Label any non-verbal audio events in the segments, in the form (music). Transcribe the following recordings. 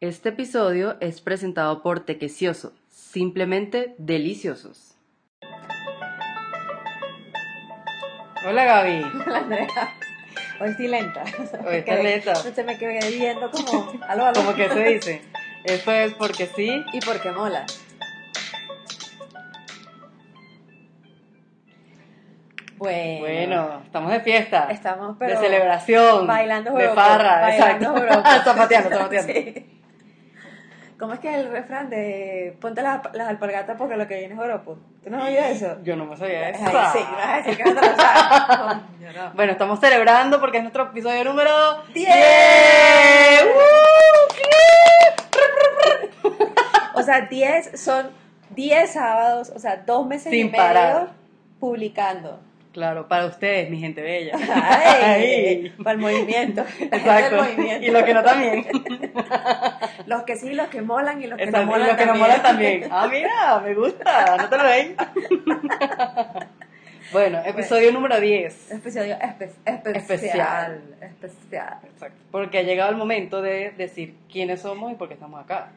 Este episodio es presentado por Tequecioso, simplemente deliciosos. Hola Gaby. Hola Andrea. Hoy estoy lenta. Hoy estás lenta. Se me quedé viendo como, aló, aló. Como que se dice. Esto es porque sí. Y porque mola. Bueno, Bueno, estamos de fiesta. estamos pero de celebración. bailando De joropo, farra, bailando exacto. (laughs) zapateando, zapateando. Sí. ¿Cómo es que el refrán de ponte las, las alpargatas porque lo que viene es joropo? ¿Tú no has oído eso? Yo no me sabía eso. Ay, sí, vas a decir que no te lo sabes. (laughs) Coño, no. Bueno, estamos celebrando porque es nuestro episodio número ¡Diez! 10. ¡Uh! (laughs) O sea, 10 son 10 sábados, o sea, dos meses Sin y medio parar. publicando. Claro, para ustedes, mi gente bella. Ay, (laughs) Ay. para el movimiento. Exacto. El movimiento. Y los que no también. (laughs) Los que sí, los que molan y los que Exacto, no y molan los que no también. molan también. Ah, mira, me gusta. No te lo ven. (laughs) Bueno, episodio número 10. Episodio espe- especial. Especial. Especial. Exacto. Porque ha llegado el momento de decir quiénes somos y por qué estamos acá.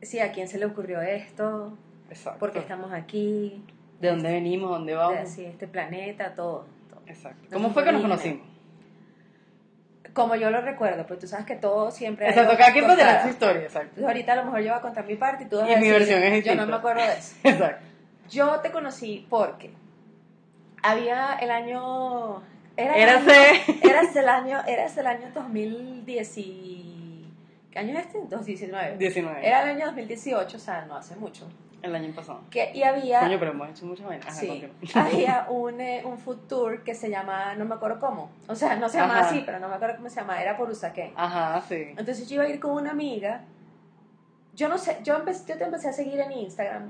Sí, ¿a quién se le ocurrió esto? Exacto. ¿Por qué estamos aquí? ¿De dónde venimos? ¿Dónde vamos? Sí, este planeta, todo. todo. Exacto. ¿Cómo fue que nos conocimos? Como yo lo recuerdo, pues tú sabes que todo siempre... Exacto, cada quien puede tener contar. su historia, exacto. Entonces ahorita a lo mejor yo voy a contar mi parte y tú vas Y a mi decir, versión es Yo distinta. no me acuerdo de eso. (laughs) Exacto. Yo te conocí porque había el año... Era el Érase. año- (laughs) Eras el año, eras el año 2010 y... ¿Qué año es este? 2019. 19. Era el año 2018, o sea, no hace mucho. El año pasado. Que, y había... Coño, pero hemos hecho muchas vainas. Sí, (laughs) había un, eh, un food tour que se llama, no me acuerdo cómo, o sea, no se llama Ajá. así, pero no me acuerdo cómo se llama, era por Usaquén. Ajá, sí. Entonces yo iba a ir con una amiga, yo no sé, yo, empecé, yo te empecé a seguir en Instagram,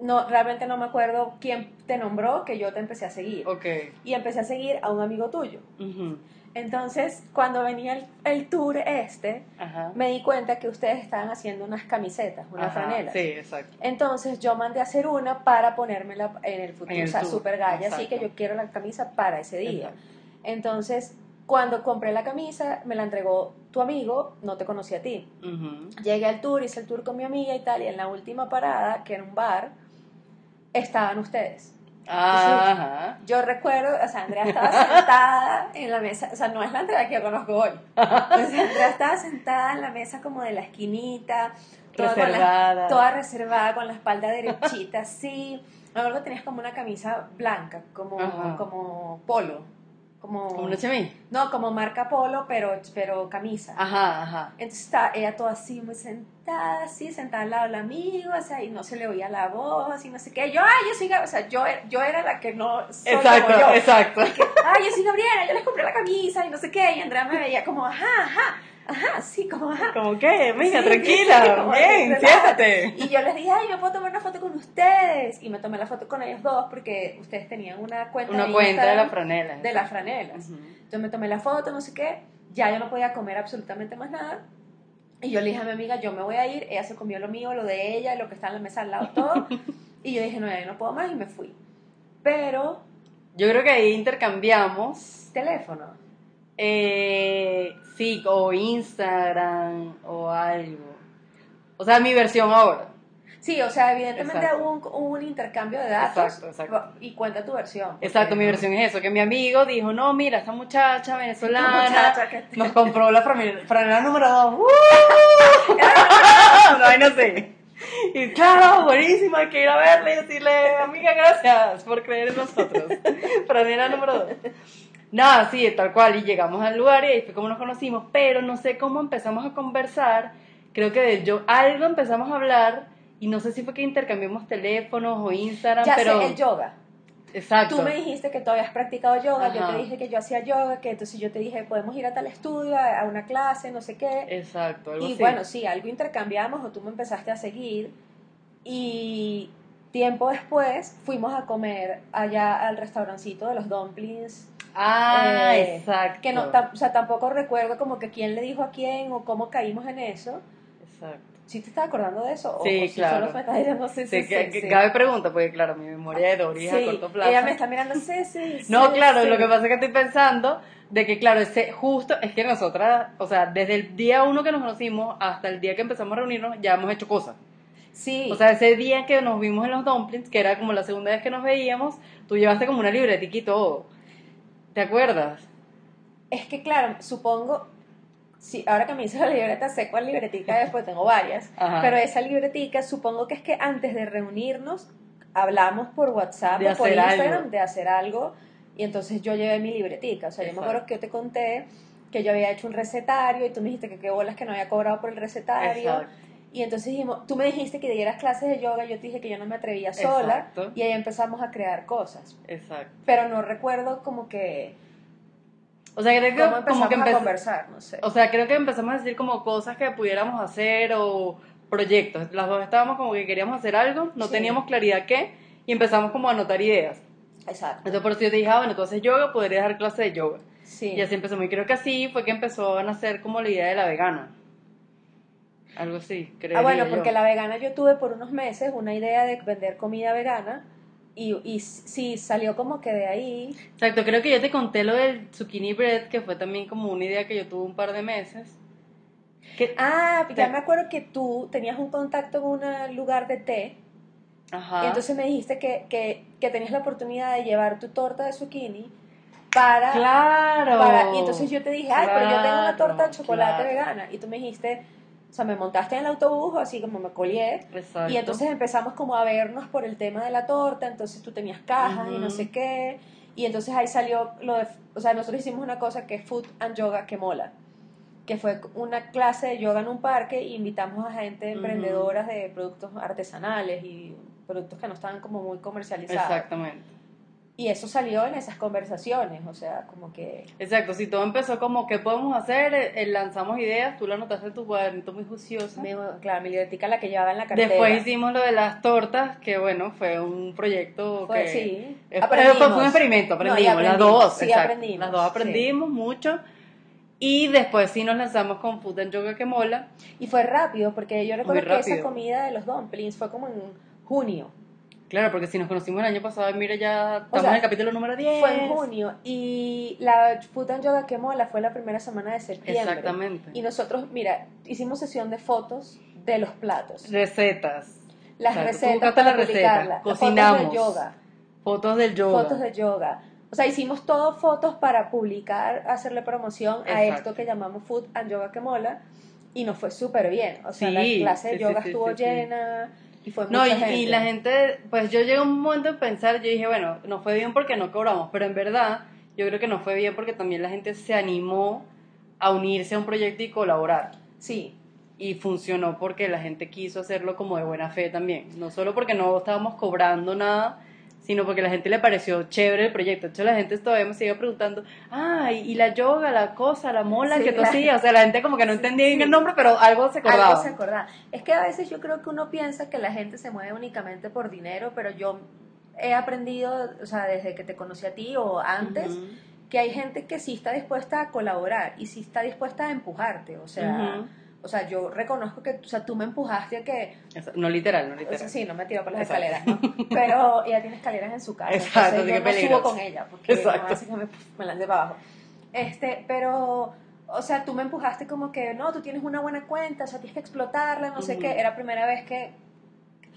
no, realmente no me acuerdo quién te nombró que yo te empecé a seguir. Ok. Y empecé a seguir a un amigo tuyo. Ujú. Entonces, cuando venía el, el tour este, Ajá. me di cuenta que ustedes estaban haciendo unas camisetas, unas Ajá, franelas. Sí, exacto. Entonces yo mandé a hacer una para ponérmela en el futuro, En el o sea, tour, super galla, así que yo quiero la camisa para ese día. Exacto. Entonces, cuando compré la camisa, me la entregó tu amigo, no te conocí a ti. Llegué al tour, hice el tour con mi amiga y tal, y en la última parada, que era un bar, estaban ustedes. Ajá. Yo recuerdo, o sea, Andrea estaba sentada en la mesa, o sea, no es la Andrea que yo conozco hoy. O sea, Andrea estaba sentada en la mesa como de la esquinita, toda, con la- Reservada. toda reservada, con la espalda derechita, así. Luego tenías como una camisa blanca, como, Ajá. como polo. Como, Como una no, como marca polo, pero, pero camisa. Ajá, ajá. Entonces estaba ella toda así, muy sentada, así, sentada al lado del amigo, o sea, y no se le oía la voz, y no sé qué. Yo, ay, yo soy Gabriela, o sea, yo, yo era la que no soy Exacto, como yo. exacto. Ay, yo soy Gabriela, yo les compré la camisa, y no sé qué, y Andrea me veía como, ajá, ajá, ajá, sí, como, ajá. Como que, venga, Sí, tranquila, (laughs) sí, bien, relájate. siéntate. Y yo les dije, ay, yo puedo tomar una foto con ustedes. Y me tomé la foto con ellos dos porque ustedes tenían una cuenta Una de cuenta de la franela. de las franelas. Ujú. Entonces me tomé la foto, no sé qué, ya yo no podía comer absolutamente más nada. Y yo le dije a mi amiga, yo me voy a ir, ella se comió lo mío, lo de ella, lo que está en la mesa al lado, todo. (laughs) y yo dije, no, ya yo no puedo más y me fui. Pero, Yo creo que ahí intercambiamos, teléfono. Eh, sí, o Instagram o algo. O sea, mi versión ahora. Sí, o sea, evidentemente hubo un, hubo un intercambio de datos. Exacto, exacto. Y cuenta tu versión. Exacto, mi versión es eso, que mi amigo dijo, no, mira, esta muchacha venezolana Muchacha que- nos compró la franela, número 2. no, (laughs) (laughs) ay, no sé. Y claro, buenísima, hay que ir a verla y decirle, amiga, gracias por creer en nosotros. (laughs) Franela número 2. Nada, sí, tal cual, y llegamos al lugar y ahí fue como nos conocimos, pero no sé cómo empezamos a conversar, creo que de yo algo empezamos a hablar y no sé si fue que intercambiamos teléfonos o Instagram, Ya pero... sé, el yoga. Exacto. Tú me dijiste que tú habías practicado yoga, yo Ajá. te dije que yo hacía yoga, que entonces yo te dije, podemos ir a tal estudio, a, a una clase, no sé qué. Exacto, algo Y así. bueno, sí, algo intercambiamos o tú me empezaste a seguir y tiempo después fuimos a comer allá al restaurancito de los dumplings. Ah, eh, exacto. Que no, o sea, tampoco recuerdo como que quién le dijo a quién o cómo caímos en eso, Exacto. ¿Sí te estás acordando de eso? O- Sí, o si claro. solo me estás diciendo sí, sí, Sí, sí, que, sí. cabe pregunta, porque claro, mi memoria de Dory es a Sí, corto plazo. Ella me está mirando, sí, sí, (laughs) No, sí, claro, sí. lo que pasa es que estoy pensando de que, claro, ese justo es que nosotras, o sea, desde el día uno que nos conocimos hasta el día que empezamos a reunirnos, ya hemos hecho cosas. Sí, O sea, ese día que nos vimos en los dumplings, que era como la segunda vez que nos veíamos, tú llevaste como una libretica y todo. ¿Te acuerdas? es que claro, supongo, sí, ahora que me hice la libreta, sé cuál libretica es, pues tengo varias, (laughs) Ajá. pero esa libretica supongo que es que antes de reunirnos hablamos por WhatsApp De o por hacer Instagram algo. de hacer algo y entonces yo llevé mi libretica, o sea, yo me acuerdo Exacto. que yo te conté que yo había hecho un recetario y tú me dijiste que qué bolas que no había cobrado por el recetario. Exacto. Y entonces dijimos, tú me dijiste que dieras clases de yoga, yo te dije que yo no me atrevía sola Exacto. y ahí empezamos a crear cosas. Exacto. Pero no recuerdo como que O sea, creo que cómo empezamos como que a conversar, no sé. O sea, creo que empezamos a decir como cosas que pudiéramos hacer o proyectos. Las dos estábamos como que queríamos hacer algo, no Sí. teníamos claridad qué, y empezamos como a anotar ideas. Exacto. Entonces por eso yo te dije, ah, bueno, tú haces yoga, podrías dar clase de yoga. Sí. Y así empezó. Y creo que así fue que empezó a nacer como la idea de la vegana. Algo así, creo. Ah, bueno, porque la vegana yo tuve por unos meses una idea de vender comida vegana y, y sí, salió como que de ahí. Exacto, creo que yo te conté lo del zucchini bread, que fue también como una idea que yo tuve un par de meses. Que, Ah, ya Te- me acuerdo que tú tenías un contacto en un lugar de té ajá. y entonces me dijiste que, que, que tenías la oportunidad de llevar tu torta de zucchini para... claro. para- y entonces yo te dije, ay, pero yo tengo una torta de chocolate claro. vegana. Y tú me dijiste, o sea, me montaste en el autobús, así como me colé. Exacto. Y entonces empezamos como a vernos por el tema de la torta, entonces tú tenías cajas y no sé qué, y entonces ahí salió lo de, o sea, nosotros hicimos una cosa que es Food and Yoga que mola, que fue una clase de yoga en un parque e invitamos a gente Ujú. emprendedoras de productos artesanales y productos que no estaban como muy comercializados. Exactamente. Y eso salió en esas conversaciones, o sea, como que... Exacto, si todo empezó como, ¿qué podemos hacer? Eh, eh, lanzamos ideas, tú lo anotaste en tu cuadernito muy juiciosa. claro, mi libretica la que llevaba en la cartera. Después hicimos lo de las tortas, que bueno, fue un proyecto Fue, que... sí, aprendimos. Fue un experimento, No, y aprendimos, las aprendimos, dos, sí, exacto. aprendimos, Las dos sí. aprendimos mucho. Y después sí nos lanzamos con Food and Yoga que mola. Y fue rápido, porque yo recuerdo que esa comida de los dumplings fue como en junio. Claro, porque si nos conocimos el año pasado, mira, ya estamos sea, en el capítulo número 10. Fue en junio. Y la Food and Yoga que mola fue la primera semana de septiembre. Exactamente. Y nosotros, mira, hicimos sesión de fotos de los platos. Recetas, Las recetas para la receta, cocinamos. Fotos de yoga. fotos del yoga. Fotos de yoga. O sea, hicimos todo fotos para publicar, hacerle promoción a esto que llamamos Food and Yoga que mola. Y nos fue súper bien. O sea, Sí, la clase de sí, yoga sí, estuvo llena y fue No, y, y la gente, pues yo llegué a un momento de pensar, yo dije, bueno, no fue bien porque no cobramos, pero en verdad yo creo que no fue bien porque también la gente se animó a unirse a un proyecto y colaborar. Sí, Y funcionó porque la gente quiso hacerlo como de buena fe también. No solo porque no estábamos cobrando nada, sino porque a la gente le pareció chévere el proyecto. De hecho, la gente todavía me sigue preguntando, ah, y la yoga, la cosa, la mola Sí, que tú hacías. (laughs) O sea, la gente como que no entendía bien el nombre, pero algo se acordaba. algo se acordaba. Es que a veces yo creo que uno piensa que la gente se mueve únicamente por dinero, pero yo he aprendido, o sea, desde que te conocí a ti o antes, que hay gente que sí está dispuesta a colaborar y sí está dispuesta a empujarte, o sea. O sea, yo reconozco que, o sea, tú me empujaste a que, No literal, no o literal. sea, sí, no me tiró por las Exacto. escaleras, ¿no? Pero ella tiene escaleras en su casa, Exacto, entonces yo que no subo con ella, porque Exacto. no hace que me, me lance para abajo. Este, pero, o sea, tú me empujaste como que, no, tú tienes una buena cuenta, o sea, tienes que explotarla, no sé Ujú. qué, era la primera vez que,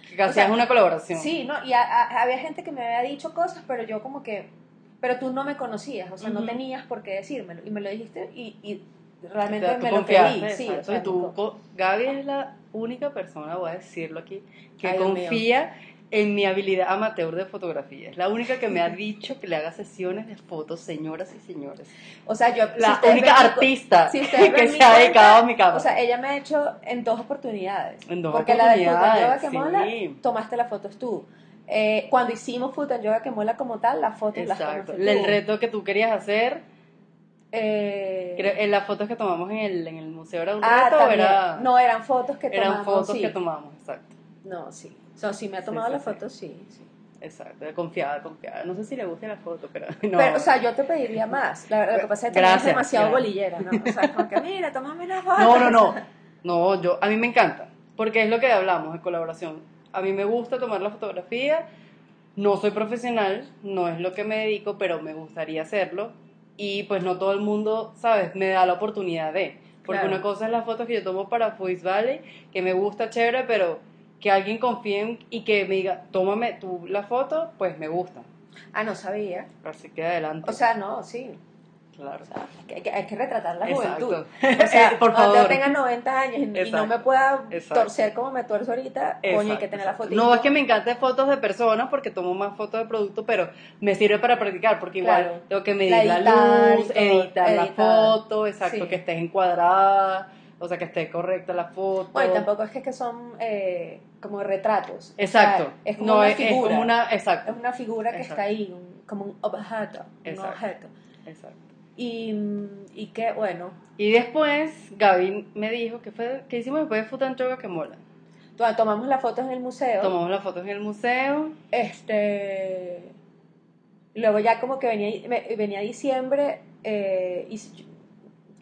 Que hacías o sea, una colaboración. Sí, ¿no? Y a- a- había gente que me había dicho cosas, pero yo como que, pero tú no me conocías, o sea, no Ujú. tenías por qué decírmelo. Y me lo dijiste y, y realmente O sea, tú me lo creí. Sí, o sea, tú, Gaby es la única persona, voy a decirlo aquí, que Ay, confía en mi habilidad amateur de fotografía. Es la única que me ha (laughs) dicho que le haga sesiones de fotos, señoras y señores. o sea, yo... La si única ven artista si (laughs) ven que se ha dedicado a mi cámara. O sea, ella me ha hecho en dos oportunidades. En dos Porque la de Yoga oportunidades, que sí. mola, tomaste las fotos tú. Eh, cuando hicimos and Yoga que mola como tal, las fotos las Exacto. tomaste tú. El reto que tú querías hacer, Eh, creo- en las fotos que tomamos en el, en el museo, ¿era un ah, reto o era...? No, eran fotos que tomamos. eran fotos sí. que tomamos, exacto. No, sí. So, sí me ha tomado sí, las sí. fotos, sí, sí. Exacto, confiada, confiada. No sé si le gusta la foto, pero (laughs) no. Pero, o sea, yo te pediría más. La verdad, lo que pasa es que también es Gracias, demasiado gracias. bolillera, ¿no? O sea, como que, mira, tómame una foto. No, no, no. No, yo, a mí me encanta, porque es lo que hablamos de colaboración. A mí me gusta tomar la fotografía, no soy profesional, no es lo que me dedico, pero me gustaría hacerlo. Y pues no todo el mundo, ¿sabes? Me da la oportunidad de. Porque Claro. una cosa es las fotos que yo tomo para Voice Valley, que me gusta, chévere, pero que alguien confíe en- y que me diga, tómame tú la foto, pues me gusta. Ah, no sabía. Así que adelante. O sea, no, sí. Claro. O sea, que- que hay que retratar la Exacto. juventud. (laughs) O sea, Eh, por cuando favor. yo tenga 90 años y, y no me pueda Exacto. torcer como me tuerzo ahorita, coño, hay que tener la foto. No es que me encante fotos de personas porque tomo más fotos de producto, pero me sirve para practicar porque igual Claro. tengo que medir La la, editar y luz, todo, editar, la editar. foto, exacto, Sí. que esté encuadrada, o sea, que esté correcta la foto. Bueno, tampoco es que, que son eh, como retratos. Exacto. O sea, es como no, una es, es figura. como una, Es una figura que Exacto. está ahí, un- como un objeto. Un objeto. exacto. Y, y que, bueno, Y después Gaby me dijo que fue, que hicimos después de Food and Yoga que mola. to- tomamos las fotos en el museo. Tomamos las fotos en el museo. Este. Luego ya como que venía, venía diciembre. Eh, y,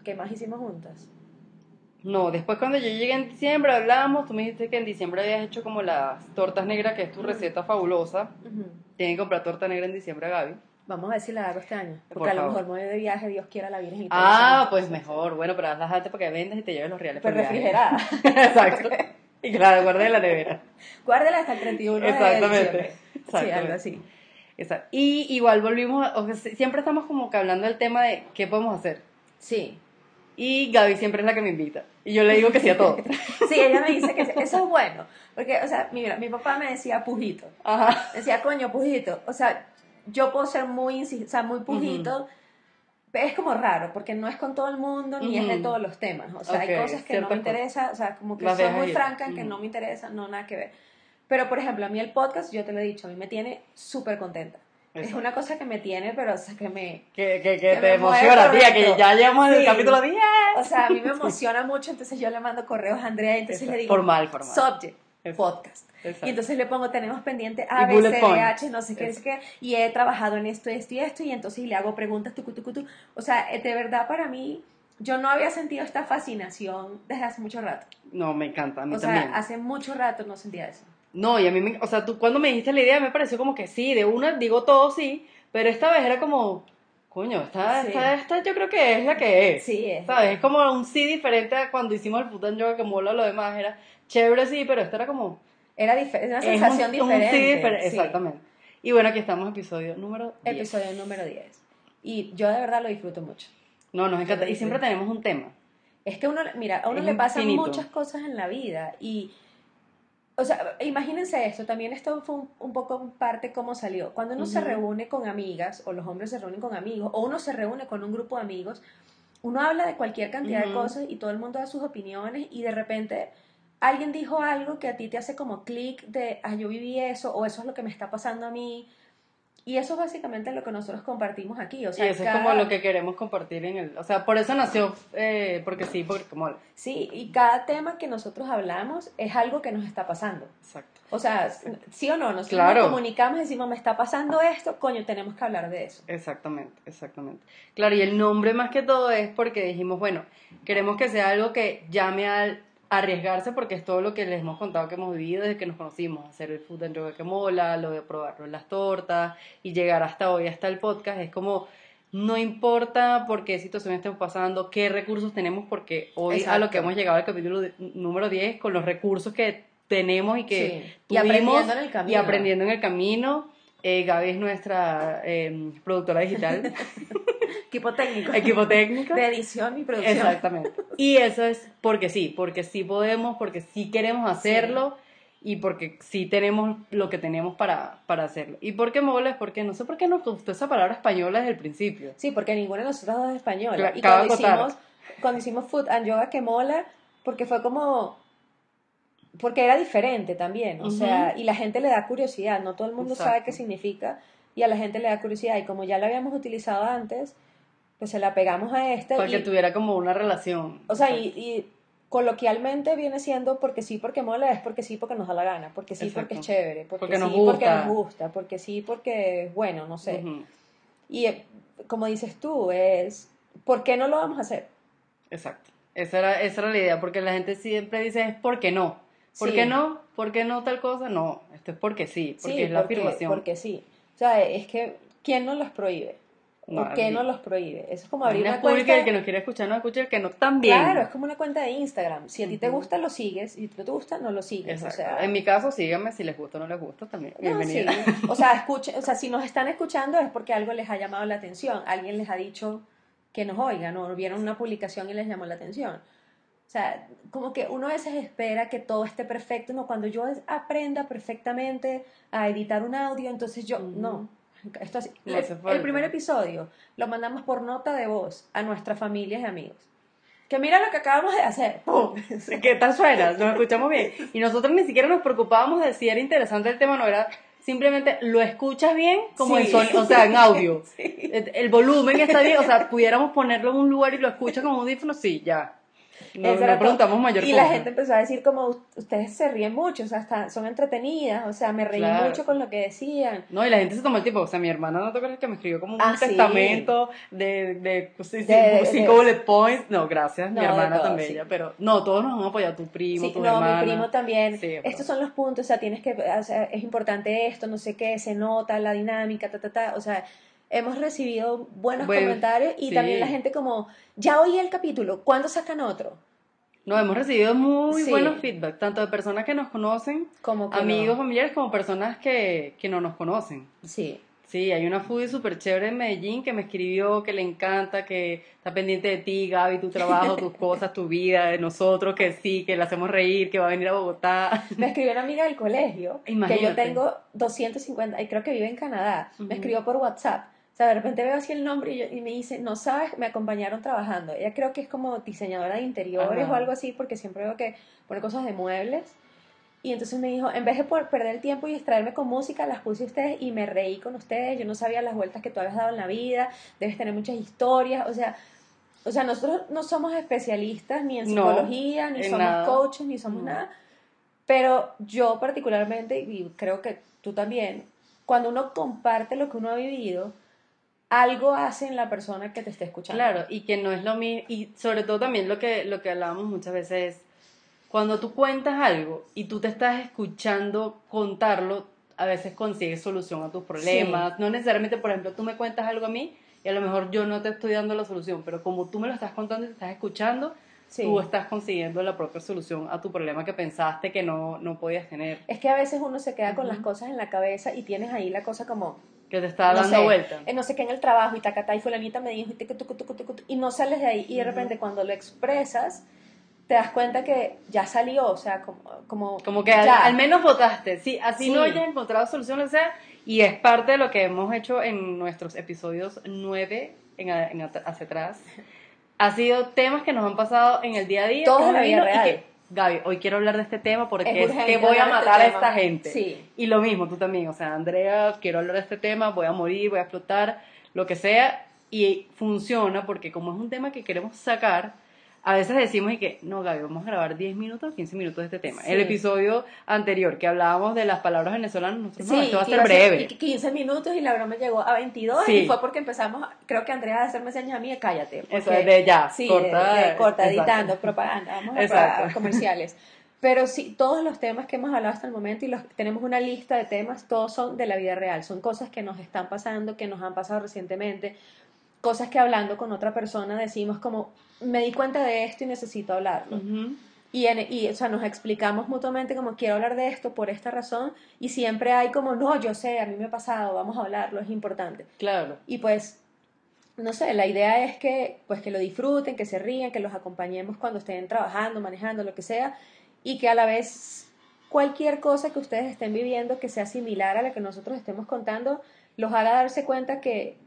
¿Qué más hicimos juntas? No, después cuando yo llegué en diciembre hablamos, tú me dijiste que en diciembre habías hecho como las tortas negras, que es tu receta fabulosa. Ujú. Tienen que comprar torta negra en diciembre Gaby. Vamos a ver si la hago este año. Porque Por a lo favor. mejor me voy de viaje, Dios quiera la Virgen. y Ah, pues mejor. Bueno, pero hazlas antes para que vendas y te lleves los reales. Pero viaje. refrigerada. (laughs) Exacto. Y claro, guarda en la nevera. Guárdela hasta el 31 de Exactamente. diciembre. Sí, Exactamente. algo así. Exacto. Y igual volvimos, a- o sea, siempre estamos como que hablando del tema de qué podemos hacer. Sí. Y Gaby siempre es la que me invita. Y yo le digo que sí a todo. (laughs) Sí, ella me dice que eso es bueno. Porque, o sea, mira, mi papá me decía pujito. Ajá. Me decía, coño, pujito. O sea, yo puedo ser muy, o sea, muy pujito. pero Es como raro, porque no es con todo el mundo ni es de todos los temas. O sea, hay Ok, cosas que no me interesan, o sea, como que Las soy muy ir. franca en que no me interesan, no nada que ver. Pero, por ejemplo, a mí el podcast, yo te lo he dicho, a mí me tiene súper contenta. Es Exacto. una cosa que me tiene, pero, o sea, que me... Que, que, que Que te emociona, tía, que ya llegamos al Sí. capítulo 10. O sea, a mí me (laughs) emociona mucho, entonces yo le mando correos a Andrea y entonces le digo... Formal, formal. Subject, Exacto. podcast. Exacto. Y entonces le pongo, tenemos pendiente A, B, C, D. H, no sé qué, es que, y he trabajado en esto, esto y esto, y entonces le hago preguntas, tucu, tucu, tu. O sea, eh, de verdad para mí, yo no había sentido esta fascinación desde hace mucho rato. No, me encanta, a mí O también. sea, hace mucho rato no sentía eso. No, y a mí, me, o sea, tú cuando me dijiste la idea me pareció como que sí, de una digo todo sí, pero esta vez era como, coño, esta, Sí. esta, esta yo creo que es la que es. Sí, es. ¿Sabes? Es como un sí diferente a cuando hicimos el and Yoga que mola lo demás, era chévere sí, pero esta era como... Era dife- una sensación un- un diferente. sí diferente, sí. Exactamente. Y bueno, aquí estamos, episodio número 10. Episodio número 10. Y yo de verdad lo disfruto mucho. No, nos encanta. Y siempre tenemos un tema. Es que uno, mira, a uno Es le pasan infinito. muchas cosas en la vida y, o sea, imagínense esto, también esto fue un, un poco parte cómo salió. Cuando uno se Ujú. reúne con amigas, o los hombres se reúnen con amigos, o uno se reúne con un grupo de amigos, uno habla de cualquier cantidad de Ujú. cosas y todo el mundo da sus opiniones y de repente alguien dijo algo que a ti te hace como clic de, ah, yo viví eso, o eso es lo que me está pasando a mí. Y eso es básicamente lo que nosotros compartimos aquí. O sea, y eso es como lo que queremos compartir en el... O sea, por eso nació, eh, porque sí, porque como... Sí, y cada tema que nosotros hablamos es algo que nos está pasando. Exacto. O sea, sí o no, nosotros Claro. nos comunicamos y decimos, me está pasando esto, coño, tenemos que hablar de eso. Exactamente, exactamente. Claro, y el nombre más que todo es porque dijimos, bueno, queremos que sea algo que llame al arriesgarse porque es todo lo que les hemos contado que hemos vivido desde que nos conocimos, hacer el food and yoga que mola, lo de probarlo en las tortas y llegar hasta hoy, hasta el podcast, es como no importa por qué situación estemos pasando, qué recursos tenemos, porque hoy a Exacto. lo que hemos llegado al capítulo de- número 10 con los recursos que tenemos y que Sí. Y tuvimos aprendiendo en el camino. y aprendiendo en el camino. Eh, Gaby es nuestra eh, productora digital, (laughs) Equipo técnico. equipo técnico. De edición y producción. Exactamente. Y eso es porque sí, porque sí podemos, porque sí queremos hacerlo y porque sí tenemos lo que tenemos para, para hacerlo. ¿Y por qué mola? Es porque no sé por qué nos gustó esa palabra española desde el principio. Sí, porque ninguno de nosotros dos es española. Cla- y cuando acotar. hicimos, cuando hicimos Food and Yoga que mola, porque fue como... Porque era diferente también, o Ujú. sea, y la gente le da curiosidad, no todo el mundo sabe Exacto. qué significa, y a la gente le da curiosidad, y como ya lo habíamos utilizado antes, pues se la pegamos a este. Para y- que tuviera como una relación. O sea, y, y coloquialmente viene siendo porque sí, porque mola, es porque sí, porque nos da la gana, porque sí, porque es chévere, porque, Porque sí, nos porque nos gusta, porque sí, porque es bueno, no sé. Y eh, como dices tú, es, ¿por qué no lo vamos a hacer? Exacto. Esa era, esa era la idea, porque la gente siempre dice es porque no. ¿Por Sí. qué no? ¿Por qué no tal cosa? No, esto es porque sí, porque es la porque, afirmación. Porque sí. Sea, es que, ¿quién nos los prohíbe? No, ¿Por qué no los prohíbe? Eso es como abrir una una pública, cuenta. el que nos quiere escuchar no escucha, el que no también. Claro, es como una cuenta de Instagram. Si a ti te gusta, lo sigues. Y si no te gusta, no lo sigues. O sea, en mi caso, síganme si les gusta o no les gusta también. no, Bienvenida. sí. O sea, escuchen, o sea, si nos están escuchando es porque algo les ha llamado la atención. Alguien les ha dicho que nos oigan o vieron una publicación y les llamó la atención. O sea, como que uno a veces espera que todo esté perfecto. No, cuando yo aprenda perfectamente a editar un audio, entonces yo, Ujú. no. Esto así. No el, primer episodio lo mandamos por nota de voz a nuestras familias y amigos. Que mira lo que acabamos de hacer. (laughs) ¡Pum! ¿Qué tal suena? Nos escuchamos bien. Y nosotros ni siquiera nos preocupábamos de si era interesante el tema, no era simplemente lo escuchas bien como Sí. en sonido, o sea, en audio. (laughs) Sí. El, el volumen está bien, o sea, pudiéramos ponerlo en un lugar y lo escuchas como audífono, sí, ya. No, no preguntamos mayor Y cosa. la gente empezó a decir como, ustedes se ríen mucho, o sea, hasta- son entretenidas, o sea, me reí Claro. mucho con lo que decían. No, y la gente se tomó el tiempo. O sea, mi hermana no te acuerdas que me escribió como un Ah, sí. testamento de, de, sí, sí, De- cinco de- bullet points. No, gracias, No, mi de hermana todo, también. sí. ella, Pero no, todos nos han apoyado. Tu primo, tu no, hermana. mi primo también. Estos son los puntos, o sea, tienes que, o sea, es importante esto, no sé qué, se nota la dinámica, ta, ta, ta. O sea, hemos recibido buenos Buen- comentarios y sí. también la gente como, ya oí el capítulo, ¿cuándo sacan otro? No, hemos recibido muy Sí. buenos feedback, tanto de personas que nos conocen, Como amigos, no. familiares, como personas que, que no nos conocen. Sí. Sí, hay una foodie súper chévere en Medellín que me escribió, que le encanta, que está pendiente de ti, Gaby, tu trabajo, tus (laughs) cosas, tu vida, de nosotros, que sí, que la hacemos reír, que va a venir a Bogotá. Me escribió una amiga del colegio, que yo Imagínate. tengo 250, y creo que vive en Canadá. Me Ujú. escribió por WhatsApp. Sea, de repente veo así el nombre y, yo- y me dice, no sabes, me acompañaron trabajando. Ella creo que es como diseñadora de interiores Ajá. o algo así, porque siempre veo que pone cosas de muebles. Y entonces me dijo, en vez de por perder el tiempo y distraerme con música, las puse a ustedes y me reí con ustedes. Yo no sabía las vueltas que tú habías dado en la vida, debes tener muchas historias. O sea, o sea nosotros no somos especialistas ni en No, psicología, ni en somos nada. coaches, ni somos No. nada. Pero yo particularmente, y creo que tú también, cuando uno comparte lo que uno ha vivido, algo hace en la persona que te esté escuchando. Claro, y que no es lo mismo, y sobre todo también lo que, lo que hablábamos muchas veces es, cuando tú cuentas algo y tú te estás escuchando contarlo, a veces consigues solución a tus problemas. No necesariamente, por ejemplo, tú me cuentas algo a mí y a lo mejor yo no te estoy dando la solución, pero como tú me lo estás contando y te estás escuchando, Sí. tú estás consiguiendo la propia solución a tu problema que pensaste que no, no podías tener, Es que a veces uno se queda con las cosas en la cabeza y tienes ahí la cosa como, que te está no dando sé, vuelta. eh, no sé qué en el trabajo y tacatá y fulanita me dijo y, tucu, tucu, tucu, y no sales de ahí y de repente cuando lo expresas te das cuenta que ya salió, o sea, como... Como, Como que al, al menos votaste, sí, así Sí. no hayas encontrado solución, o sea, y es parte de lo que hemos hecho en nuestros episodios 9 en, en hacia atrás. Ha sido temas que nos han pasado en el día a día. Todo que en la vida real. Gaby, hoy quiero hablar de este tema porque Es que voy a matar a este esta gente. Sí. Y lo mismo, tú también, o sea, Andrea, quiero hablar de este tema, voy a morir, voy a explotar, lo que sea, y funciona porque como es un tema que queremos sacar, a veces decimos y que, no, Gaby, vamos a grabar 10 minutos, 15 minutos de este tema. Sí. El episodio anterior que hablábamos de las palabras venezolanas, nosotros no, Sí, esto va a ser breve. y que 15 minutos y la broma llegó a 22 Sí. y fue porque empezamos, creo que Andrea a hacerme señas a mí de cállate. Eso es de ya, Sí, corta, de, de corta, exacto. editando, propaganda, vamos a Exacto. (laughs) comerciales. Pero sí, todos los temas que hemos hablado hasta el momento y los tenemos una lista de temas, todos son de la vida real, son cosas que nos están pasando, que nos han pasado recientemente, cosas que hablando con otra persona decimos como, me di cuenta de esto y necesito hablarlo. Ujú. Y, en- y, o sea, nos explicamos mutuamente como quiero hablar de esto por esta razón y siempre hay como, no, yo sé, a mí me ha pasado, vamos a hablarlo, es importante. Claro. Y pues, no sé, la idea es que, pues, que lo disfruten, que se rían, que los acompañemos cuando estén trabajando, manejando, lo que sea, y que a la vez cualquier cosa que ustedes estén viviendo que sea similar a la que nosotros estemos contando, los haga darse cuenta que,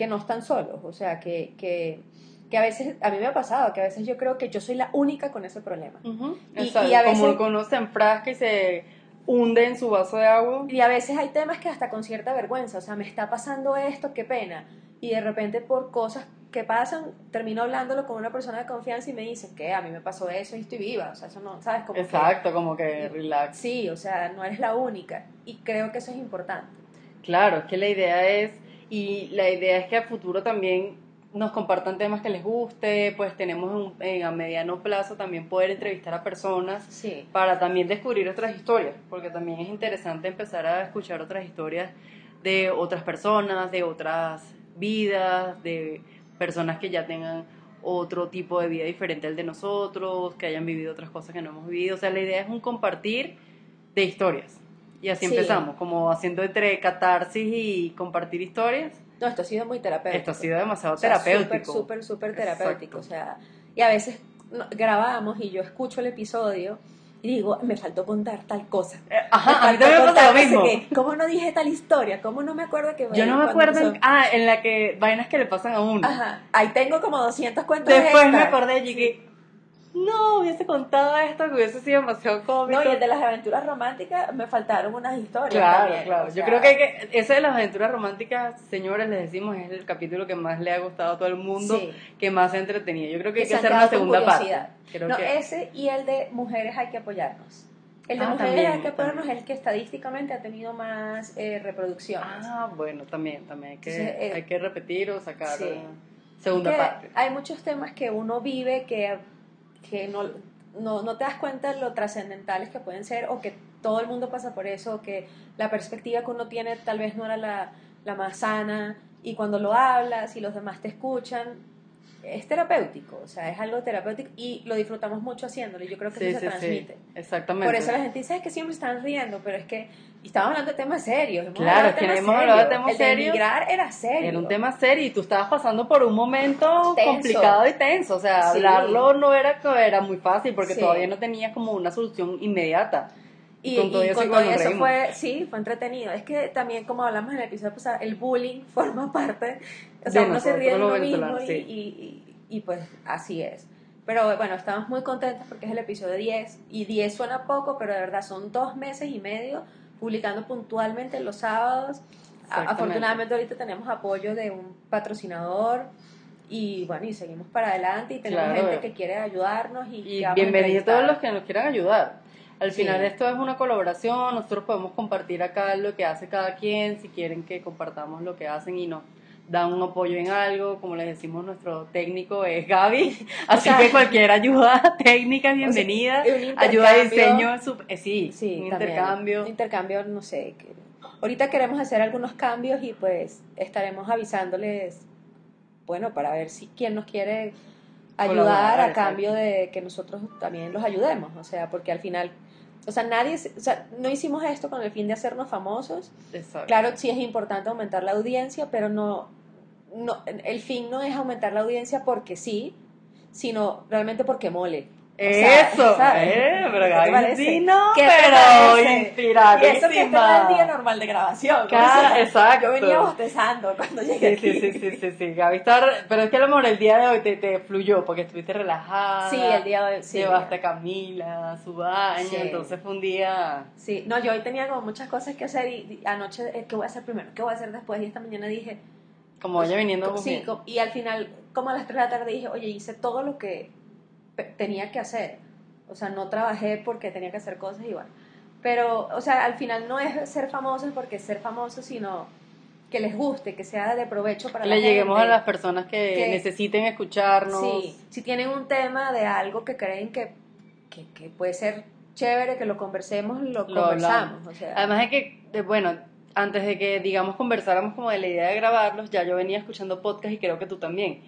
que no están solos, o sea, que, que, que a veces, a mí me ha pasado, que a veces yo creo que yo soy la única con ese problema. Ujú. Y- Exacto, y a como veces- uno se enfrasca y se hunde en su vaso de agua. Y a veces hay temas que hasta con cierta vergüenza, o sea, me está pasando esto, qué pena. Y de repente por cosas que pasan, termino hablándolo con una persona de confianza y me dice que a mí me pasó eso y estoy viva. O sea, eso no, ¿sabes? Como que- Exacto, como que relax. sí, o sea, no eres la única. Y creo que eso es importante. Claro, es que la idea es, y la idea es que a futuro también nos compartan temas que les guste, pues tenemos un- en- a mediano plazo también poder entrevistar a personas Sí. para también descubrir otras historias, porque también es interesante empezar a escuchar otras historias de otras personas, de otras vidas, de personas que ya tengan otro tipo de vida diferente al de nosotros, que hayan vivido otras cosas que no hemos vivido. O sea, la idea es un compartir de historias. Y así Sí. empezamos, como haciendo entre catarsis y compartir historias. No, esto ha sido muy terapéutico. Esto ha sido demasiado O sea, terapéutico. Súper, súper, terapéutico. Exacto. O sea, y a veces grabamos y yo escucho el episodio y digo, me faltó contar tal cosa. Eh, Ajá, a Me mí también me pasa lo mismo. qué. ¿Cómo no dije tal historia? ¿Cómo no me acuerdo que Yo no me acuerdo, en- ah, en la que vainas que le pasan a uno. Ajá, ahí tengo como 200 cuentos Después me extra. acordé y que no, hubiese contado esto, que hubiese sido demasiado cómico. No, y el de las aventuras románticas me faltaron unas historias. Claro, también, claro. o Yo creo que, hay que ese de las aventuras románticas, señores, les decimos, es el capítulo que más le ha gustado a todo el mundo, Sí. que más se ha entretenido. Yo creo que Que hay que hacer una segunda parte. Creo no, que ese y el de mujeres hay que apoyarnos. El de Ah, mujeres también, hay que apoyarnos es el que estadísticamente ha tenido más eh, reproducciones. Ah, bueno, también, también hay que, Entonces, eh, hay que repetir o sacar sí. segunda parte. Hay muchos temas que uno vive que, que no, no, no te das cuenta de lo trascendentales que pueden ser o que todo el mundo pasa por eso, o que la perspectiva que uno tiene tal vez no era la, la más sana y cuando lo hablas y los demás te escuchan, es terapéutico, o sea, es algo terapéutico y lo disfrutamos mucho haciéndolo y yo creo que Sí, eso sí, se sí, transmite. exactamente. Por eso la gente dice "Es que siempre están riendo, pero es que estamos hablando de temas serios. Claro, que temas hemos hablado de serios. temas El de serios. emigrar era serio. Era un tema serio y tú estabas pasando por un momento Tenso. complicado y tenso. O sea, hablarlo no era, era muy fácil porque todavía no tenías como una solución inmediata. Y, con todo y eso con todo eso fue, sí, fue entretenido. Es que también, como hablamos en el episodio pasado, el bullying (laughs) forma parte, o sea, De uno se ríe de uno mismo y, sí. y, y, y, pues así es. Pero bueno, estamos muy contentos porque es el episodio 10 y 10 suena poco, pero de verdad son dos meses y medio publicando puntualmente los sábados. Afortunadamente ahorita tenemos apoyo de un patrocinador y bueno, y seguimos para adelante y tenemos Claro. gente que quiere ayudarnos y, Y vamos a bienvenidos todos los que nos quieran ayudar. Al Sí. final esto es una colaboración, nosotros podemos compartir acá lo que hace cada quien, si quieren que compartamos lo que hacen y nos dan un apoyo en algo, como les decimos, nuestro técnico es Gaby, (laughs) así sea, que cualquier ayuda (laughs) técnica bienvenida, O sea, un ayuda de diseño, eh, sí, Sí, un también. intercambio. Intercambio, no sé. que- ahorita queremos hacer algunos cambios y pues estaremos avisándoles, bueno, para ver si quién nos quiere ayudar a cambio de que nosotros también los ayudemos. O sea, porque al final, o sea, nadie, o sea, no hicimos esto con el fin de hacernos famosos. Exacto. Claro, sí es importante aumentar la audiencia, pero no, no, el fin no es aumentar la audiencia porque sí, sino realmente porque mole. O sea, Eso, ¿sabes? eh, pero sí, no, ¿Qué te pero inspiradísima. Y eso que este era el día normal de grabación. Claro, o sea, exacto. Yo venía bostezando cuando llegué Sí, aquí. sí, sí, sí, sí, sí, Gaby está pero es que a lo mejor el día de hoy te, te fluyó porque estuviste relajada. Sí, el día de hoy, sí. Llevaste a Camila, a su baño, Sí. entonces fue un día... Sí, no, yo hoy tenía como muchas cosas que hacer y, y anoche, eh, ¿qué voy a hacer primero? ¿Qué voy a hacer después? Y esta mañana dije... Como vaya viniendo Sí, bien. y al final, como a las 3 de la tarde dije, oye, hice todo lo que tenía que hacer. O sea, no trabajé porque tenía que hacer cosas y bueno. Pero, o sea, al final no es ser famosos porque ser famosos, sino que les guste, que sea de provecho para Que la le lleguemos a las personas que, Que- necesiten escucharnos. Sí, si tienen un tema de algo que creen que, que, que puede ser chévere, que lo conversemos, lo, Lo conversamos. O sea, Además es que, de- bueno, antes de que, digamos, conversáramos como de la idea de grabarlos, ya yo venía escuchando podcast y creo que tú también.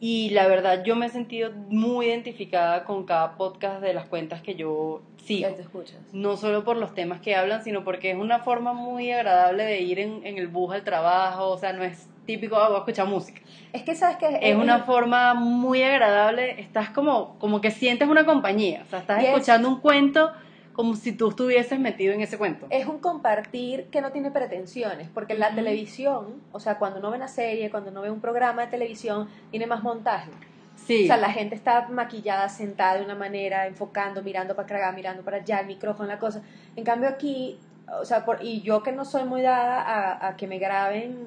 Y la verdad, yo me he sentido muy identificada con cada podcast de las cuentas que yo sigo. te escuchas. No solo por los temas que hablan, sino porque es una forma muy agradable de ir en, en el bus al trabajo. O sea, no es típico, ah, voy a escuchar música. Es que sabes que Es una forma muy agradable. Estás como, como que sientes una compañía. O sea, estás es- escuchando un cuento como si tú estuvieses metido en ese cuento. es un compartir que no tiene pretensiones, porque la televisión, o sea, cuando uno ve una serie, cuando uno ve un programa de televisión, tiene más montaje. Sí. O sea, la gente está maquillada, sentada de una manera, enfocando, mirando para acá, mirando para allá, el micrófono, la cosa. En cambio aquí, o sea, por, y yo que no soy muy dada a, a que me graben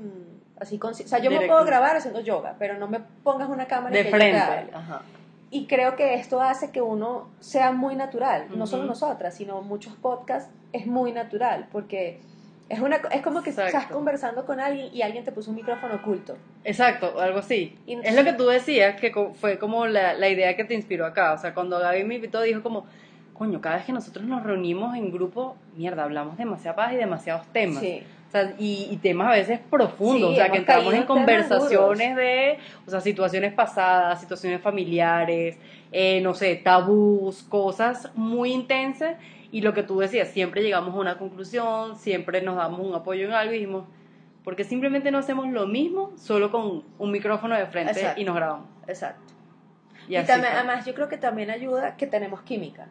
así con... O sea, yo me puedo grabar haciendo yoga, pero no me pongas una cámara de que frente. Ajá. Y creo que esto hace que uno sea muy natural, no solo nosotras, sino muchos podcasts es muy natural, porque Es, una, es como que estás conversando con alguien y alguien te puso un micrófono oculto. Exacto, algo así. Es lo que tú decías, que co- fue como la, la idea que te inspiró acá. O sea, cuando Gaby me invitó, dijo como, coño, cada vez que nosotros nos reunimos en grupo, mierda, hablamos demasiada paz y demasiados temas. Sí. O sea, y, y temas a veces profundos, Sí, o sea, que entramos en conversaciones de, o sea, situaciones pasadas, situaciones familiares, eh, no sé, tabús, cosas muy intensas. Y lo que tú decías, siempre llegamos a una conclusión, siempre nos damos un apoyo en algo y dijimos, porque simplemente no hacemos lo mismo solo con un micrófono de frente Exacto. y nos grabamos. Exacto. Y, Y, también, además yo creo que también ayuda que tenemos química.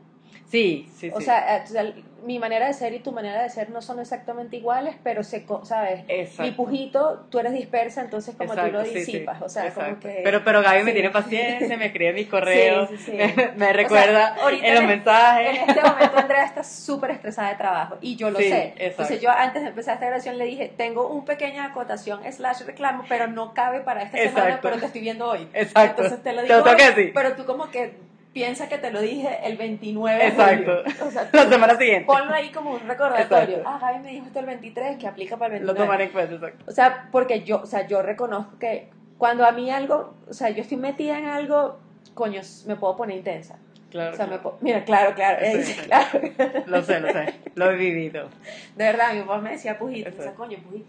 Sí, sí, O sí. sea, eh, o sea, mi manera de ser y tu manera de ser no son exactamente iguales, pero se, co- ¿sabes? Exacto. Mi pujito, tú eres dispersa, entonces como tú Exacto, lo sí, sí. disipas. O sea, como que... Pero, pero Gaby me tiene paciencia, me escribe mis correos, (laughs) me, me recuerda ahorita en los en- mensajes. En este momento Andrea está súper estresada de trabajo y yo lo sé. exacto. Entonces yo antes de empezar esta grabación le dije, tengo un pequeña acotación slash reclamo, pero no cabe para esta semana, pero te estoy viendo hoy. Exacto. Entonces te lo Te digo lo que hoy, pero tú como que piensa que te lo dije el 29 de Exacto. julio. O sea, tú (laughs) La semana siguiente. ponlo ahí como un recordatorio. Exacto. Ah, Javi me dijo esto el 23, que aplica para el Lo 29. tomaré en cuenta, exacto. O sea, porque yo, o sea, yo reconozco que cuando a mí algo, o sea, yo estoy metida en algo, coño, me puedo poner intensa. Claro. O sea, me claro. puedo- mira, claro, claro, Sí, eh, sí. (laughs) claro. Lo sé, lo sé. Lo he vivido. De verdad, mi papá me decía pujito, o sea, coño, pujito.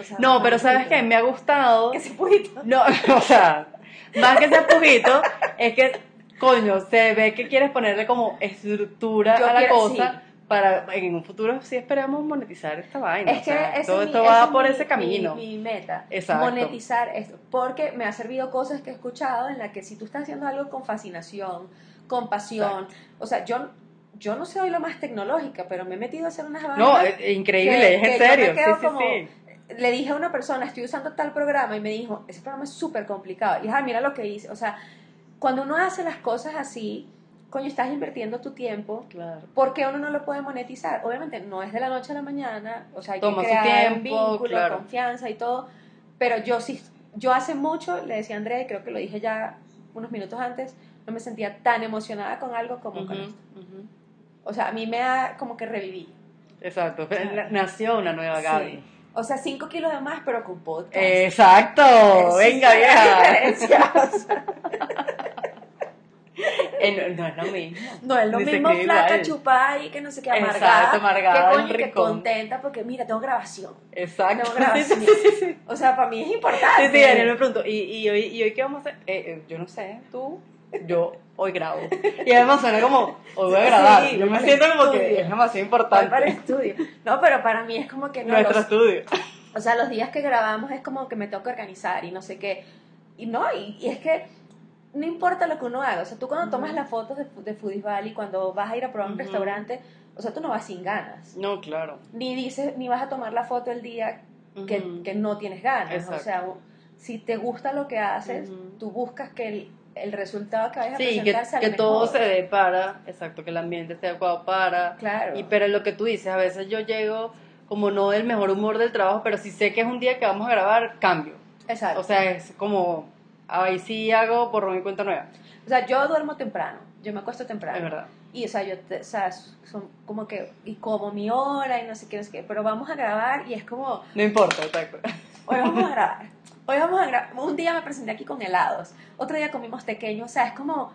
O sea, No, pero ¿sabes qué? Me ha gustado. Que ese pujito. No, (laughs) o sea, más que ser pujito, es que, coño, se ve que quieres ponerle como estructura Yo a la quiero- cosa. Para en un futuro sí esperamos monetizar esta vaina. Es o que sea, todo mi- esto va es por mi- ese camino. Mi, mi meta. Exacto. Monetizar esto. Porque me ha servido cosas que he escuchado en las que si tú estás haciendo algo con fascinación, con pasión, o sea, yo, yo no soy la más tecnológica, pero me he metido a hacer unas vainas. No, es, increíble, que- es en yo me serio. quedo Sí, sí, como- sí. le dije a una persona, estoy usando tal programa y me dijo, ese programa es súper complicado. Y dije, "Ay, mira lo que hice. O sea, cuando uno hace las cosas así, coño, estás invirtiendo tu tiempo. Claro. ¿Por qué uno no lo puede monetizar? Obviamente no es de la noche a la mañana, o sea, hay Toma que crear un tiempo, vínculo, claro. confianza y todo. Pero yo sí, yo hace mucho, le decía a Andrea, y creo que lo dije ya unos minutos antes, no me sentía tan emocionada con algo como con Ujú, esto. ujú. O sea, a mí me da como que reviví. Exacto. Nació una nueva Gaby. Sí. O sea, 5 kilos de más, pero con podcast. Exacto. Venga, vieja. (laughs) (laughs) Eh, no, no es lo mismo. no es lo Ni mismo flaca, igual. chupada y que no sé qué, Exacto, amargada. amargada, que coño, que contenta porque mira, tengo grabación. Exacto. Tengo grabación. Sí, (laughs) sí, sí, sí. O sea, para mí es Sí, importante. sí, Daniel me preguntó, ¿y, y, hoy, ¿y hoy qué vamos a hacer? Eh, eh, yo no sé, tú, yo hoy grabo. Y además suena como, hoy voy a grabar. Sí, yo me para siento como estudio. que es demasiado Voy para el importante. estudio. No, pero para mí es como que no. Nuestro los- estudio. o sea, los días que grabamos es como que me tengo que organizar y no sé qué. Y no, y, y es que no importa lo que uno haga. O sea, tú cuando tomas Ujú. las fotos de, de Foodies Valley, cuando vas a ir a probar un restaurante, o sea, tú no vas sin ganas. No, claro. Ni dices, ni vas a tomar la foto el día que, que no tienes ganas. Exacto. O sea, si te gusta lo que haces, tú buscas que el, el resultado que vayas a Sí, que, presentar que el todo se dé para, exacto, que el ambiente esté adecuado para. Claro. Y pero lo que tú dices, a veces yo llego como no del mejor humor del trabajo, pero si sé que es un día que vamos a grabar, cambio. Exacto. O sea, es como, ahí sí hago por mi cuenta nueva. O sea, yo duermo temprano, yo me acuesto temprano. Es verdad. Y, o sea, yo, o sea, son como que, y como mi hora y no sé qué, no sé qué, pero vamos a grabar y es como, No importa, exacto. hoy vamos a (laughs) grabar, hoy vamos a grabar. Un día me presenté aquí con helados, otro día comimos pequeños, o sea, es como,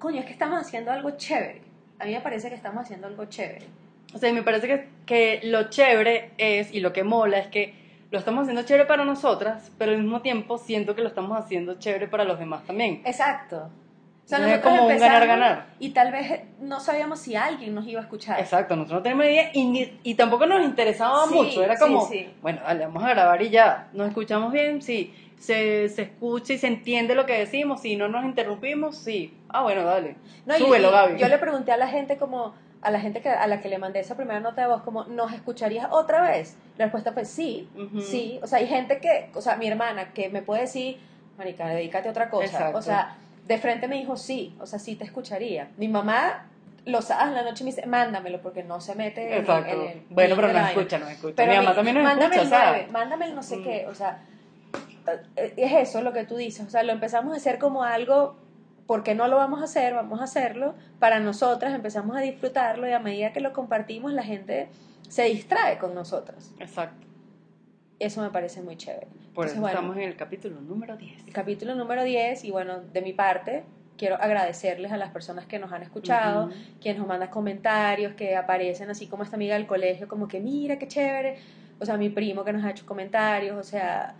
coño, es que estamos haciendo algo chévere. A mí me parece que estamos haciendo algo chévere. O sea, me parece que, que lo chévere es, y lo que mola es que lo estamos haciendo chévere para nosotras, pero al mismo tiempo siento que lo estamos haciendo chévere para los demás también. Exacto. O sea, Entonces es nosotros como un empezamos ganar-ganar. Y tal vez no sabíamos si alguien nos iba a escuchar. Exacto, nosotros no tenemos idea y, ni- y tampoco nos interesaba Sí, mucho. Era como, sí. bueno, dale, vamos a grabar y ya. Nos escuchamos bien, sí. Se, se escucha y se entiende lo que decimos. Si no nos interrumpimos, sí. Ah, bueno, dale. No, Súbelo, y Gaby. Yo le pregunté a la gente como, a la gente que, a la que le mandé esa primera nota de voz, como, ¿nos escucharías otra vez? La respuesta fue sí, sí. O sea, hay gente que, o sea, mi hermana que me puede decir, marica, dedícate a otra cosa. Exacto. O sea, de frente me dijo sí, o sea, sí te escucharía. Mi mamá los sábados en la noche me dice, mándamelo porque no se mete Exacto. en el... bueno, pero vaina". escucha, nos escucha. Pero Mi mamá también nos mándame escucha, el o sea. 9, mándame el no sé Mm. qué, o sea, es eso lo que tú dices, o sea, lo empezamos a hacer como algo ¿por qué no lo vamos a hacer? Vamos a hacerlo para nosotras, empezamos a disfrutarlo y a medida que lo compartimos la gente se distrae con nosotras. Exacto. Eso me parece muy chévere. Por Entonces, eso bueno, estamos en el capítulo número 10. el capítulo número 10 y bueno, de mi parte quiero agradecerles a las personas que nos han escuchado, quienes nos mandan comentarios, que aparecen así como esta amiga del colegio, como que mira qué chévere, o sea, mi primo que nos ha hecho comentarios, o sea,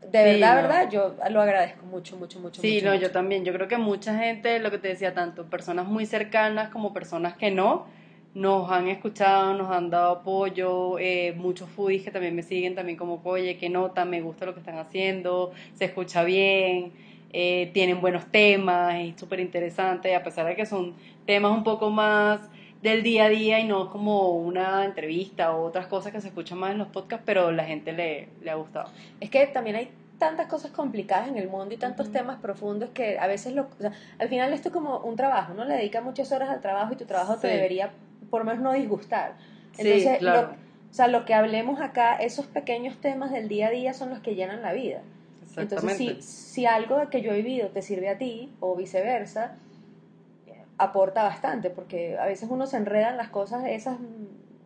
de Sí, verdad, no. verdad, yo lo agradezco mucho, mucho, mucho. Sí, mucho, no, mucho. yo también. Yo creo que mucha gente, lo que te decía, tanto personas muy cercanas como personas que no, nos han escuchado, nos han dado apoyo. eh, muchos foodies que también me siguen, también como, oye, qué nota, me gusta lo que están haciendo, se escucha bien, eh, tienen buenos temas, es súper interesante, a pesar de que son temas un poco más del día a día y no como una entrevista o otras cosas que se escuchan más en los podcasts, pero la gente le, le ha gustado. Es que también hay tantas cosas complicadas en el mundo y tantos temas profundos que a veces lo, o sea, al final esto es como un trabajo, uno le dedica muchas horas al trabajo y tu trabajo te Sí. debería por lo menos no disgustar. Sí, Entonces, claro. lo, o sea, lo que hablemos acá, esos pequeños temas del día a día son los que llenan la vida. Entonces, si, si algo que yo he vivido te sirve a ti o viceversa, aporta bastante, porque a veces uno se enreda en las cosas esas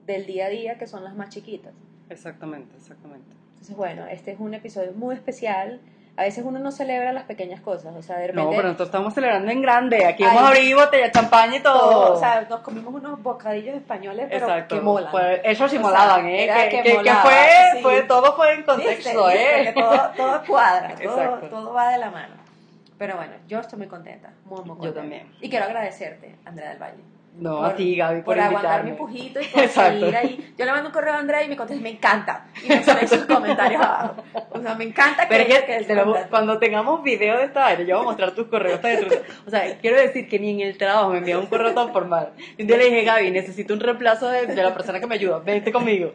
del día a día que son las más chiquitas. Exactamente, exactamente. Entonces, bueno, este es un episodio muy especial. A veces uno no celebra las pequeñas cosas, o sea, de repente... No, pero nosotros estamos celebrando en grande. Aquí a abrir botella, champaña y todo. todo, o sea, nos comimos unos bocadillos españoles, pero Exacto. que molan. Fue- ellos sí O sea, molaban, ¿eh? era Que, que que- que fue, sí. fue, todo fue en contexto, ¿Viste? ¿eh? Todo, todo cuadra, todo, todo va de la mano. Pero bueno, yo estoy muy contenta, muy, muy contenta. Yo también. Y quiero agradecerte, Andrea del Valle. No, por- a ti, Gaby, por, Por, aguantar mi pujito y (laughs) por seguir ahí. Yo le mando un correo a Andrea y me contesta, me encanta. Y me pone sus comentarios abajo. O sea, me encanta Pero que, es que, te lo- cuando tengamos video de esta vaina, yo voy a mostrar tus correos. O sea, quiero decir que ni en el trabajo me envió un correo tan formal. Y un día le dije, Gaby, necesito un reemplazo de, de la persona que me ayuda. Vente conmigo.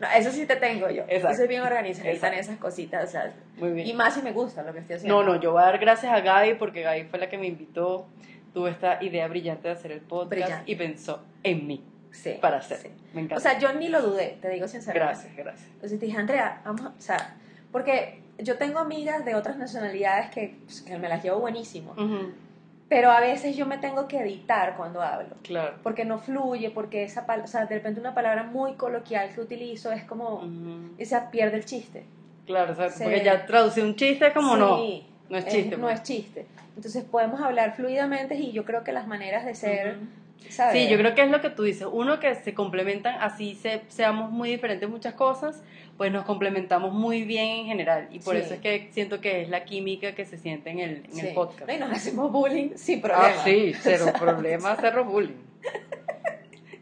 No, eso sí te tengo yo. Exacto. Yo soy bien organizada en esas cositas. Muy bien. y más si me gusta lo que estoy haciendo. No, no, yo voy a dar gracias a Gaby porque Gaby fue la que me invitó. Tuvo esta idea brillante de hacer el podcast Brillante. y pensó en mí Sí, para hacerlo. sí. Me encanta. O sea, yo ni lo dudé, te digo sinceramente. gracias, gracias. Entonces dije, Andrea, vamos a, o sea, porque yo tengo amigas de otras nacionalidades que, pues, que me las llevo buenísimo, Ujú, pero a veces yo me tengo que editar cuando hablo, Claro. porque no fluye, porque esa o sea, de repente una palabra muy coloquial que utilizo es como, Ujú. y se pierde el chiste. Claro, o sea, porque ya traducir un chiste es como no. Sí, No es chiste. no pues. es chiste. Entonces podemos hablar fluidamente y yo creo que las maneras de ser. ¿sabes? Sí, yo creo que es lo que tú dices. Uno que se complementan, así se, seamos muy diferentes en muchas cosas, pues nos complementamos muy bien en general. Y por Sí. eso es que siento que es la química que se siente en el, en Sí. el podcast. Y nos hacemos bullying sin problema. Ah, sí, cero (laughs) problema, cero bullying.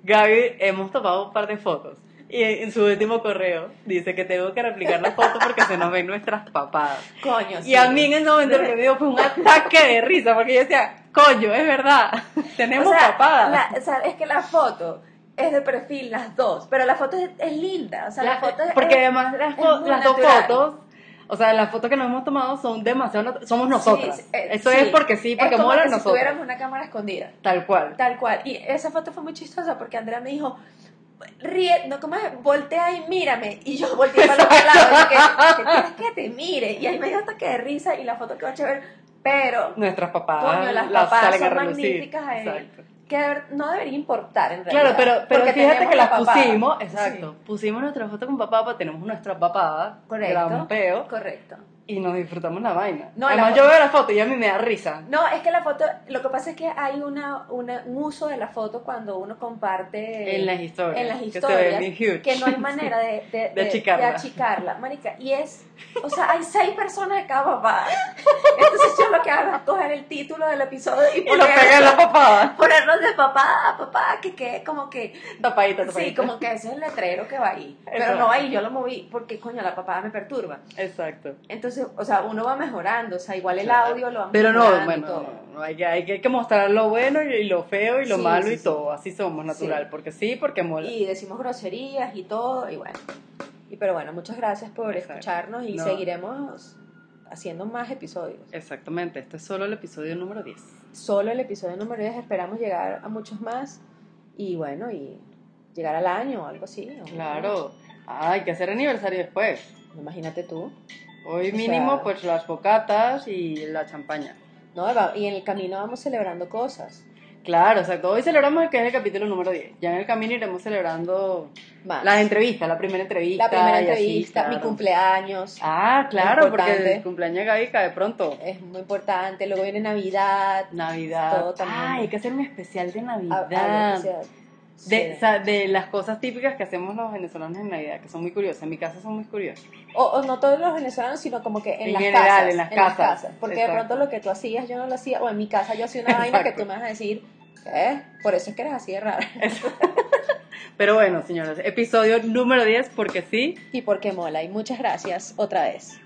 Gaby, hemos tomado un par de fotos. Y en su último correo dice que tengo que replicar la foto porque se nos ven nuestras papadas. Coño, Y a mí en ese momento que dio fue un ataque de risa porque yo decía, coño, es verdad, (laughs) tenemos o sea, papadas. la- o sea, es que la foto es de perfil las dos, pero la foto es, es linda, o sea, la, La- foto es, porque además las, dos fotos, o sea, las fotos que nos hemos tomado son demasiado, somos nosotras. Sí, eh, Eso sí. es porque sí, porque es como mola que si tuviéramos una cámara escondida, Tal cual. tal cual. Y esa foto fue muy chistosa porque Andrea me dijo, ríe, no, ¿cómo es? Voltea y mírame. Y yo volteé para el otro lado, y que, que que te mire. Y ahí me dio ataque de risa y la foto quedó chévere, pero Nuestras papadas, Coño, las las papadas salen a son magníficas ahí. Exacto. Que no debería importar en realidad. Claro, pero, pero porque fíjate que la las pusimos, exacto, pusimos nuestra foto con papá, pues tenemos nuestra papada, Correcto. gran peo, Correcto. Y nos disfrutamos la vaina. No, Además la yo veo la foto y a mí me da risa. No, es que la foto, lo que pasa es que hay una, una- un uso de la foto cuando uno comparte En las historias, en las que se historias, ven bien huge. que no hay manera de, de, (laughs) De achicarla. de achicarla, marica, y es, o sea, hay seis personas de cada papá, entonces yo lo que hago es coger el título del episodio y, Y lo pega en la papada. ponernos de papá a papá, que quede como que, Tapadita, tapadita. sí, como que ese es el letrero que va ahí, pero Exacto. no ahí, yo lo moví, porque coño, la papada me perturba, Exacto. entonces, o sea, uno va mejorando, o sea, igual el audio lo vamos Pero no, mejorando y bueno, todo. no, no, hay, que, hay hay que mostrar lo bueno y, lo feo y lo Sí, malo sí, y sí. todo. Así somos, natural. Porque sí, porque mola. y decimos groserías y todo y bueno y pero bueno muchas gracias por Exacto. escucharnos y No. seguiremos haciendo más episodios Exactamente, este es solo el episodio número 10. solo el episodio número 10 esperamos llegar a muchos más y bueno y llegar al año o algo así Claro. Hay que hacer aniversario después. imagínate tú Hoy O mínimo, sea- pues las bocatas y la champaña. No, y en el camino vamos celebrando cosas. Claro, exacto. Hoy celebramos que es el capítulo número 10. Ya en el camino iremos celebrando Más. las entrevistas, la primera entrevista. La primera y así, entrevista, mi claro. cumpleaños. Ah, claro, porque el cumpleaños de Gaby cae pronto. Es muy importante. Luego viene Navidad. Navidad. Todo también. Ay, hay que hacer un especial de a- Navidad. a- o sea, De, sí. o sea, de las cosas típicas que hacemos los venezolanos en Navidad, que son muy curiosas. En mi casa son muy curiosas. O, o no todos los venezolanos, sino como que en, En las general, casas. en las casas. Porque de pronto lo que tú hacías, yo no lo hacía. O en mi casa yo hacía una vaina que tú me vas a decir, ¿qué? Por eso es que eres así de rara. (laughs) Pero bueno, señores, episodio número 10, porque sí. y porque mola. Y muchas gracias otra vez.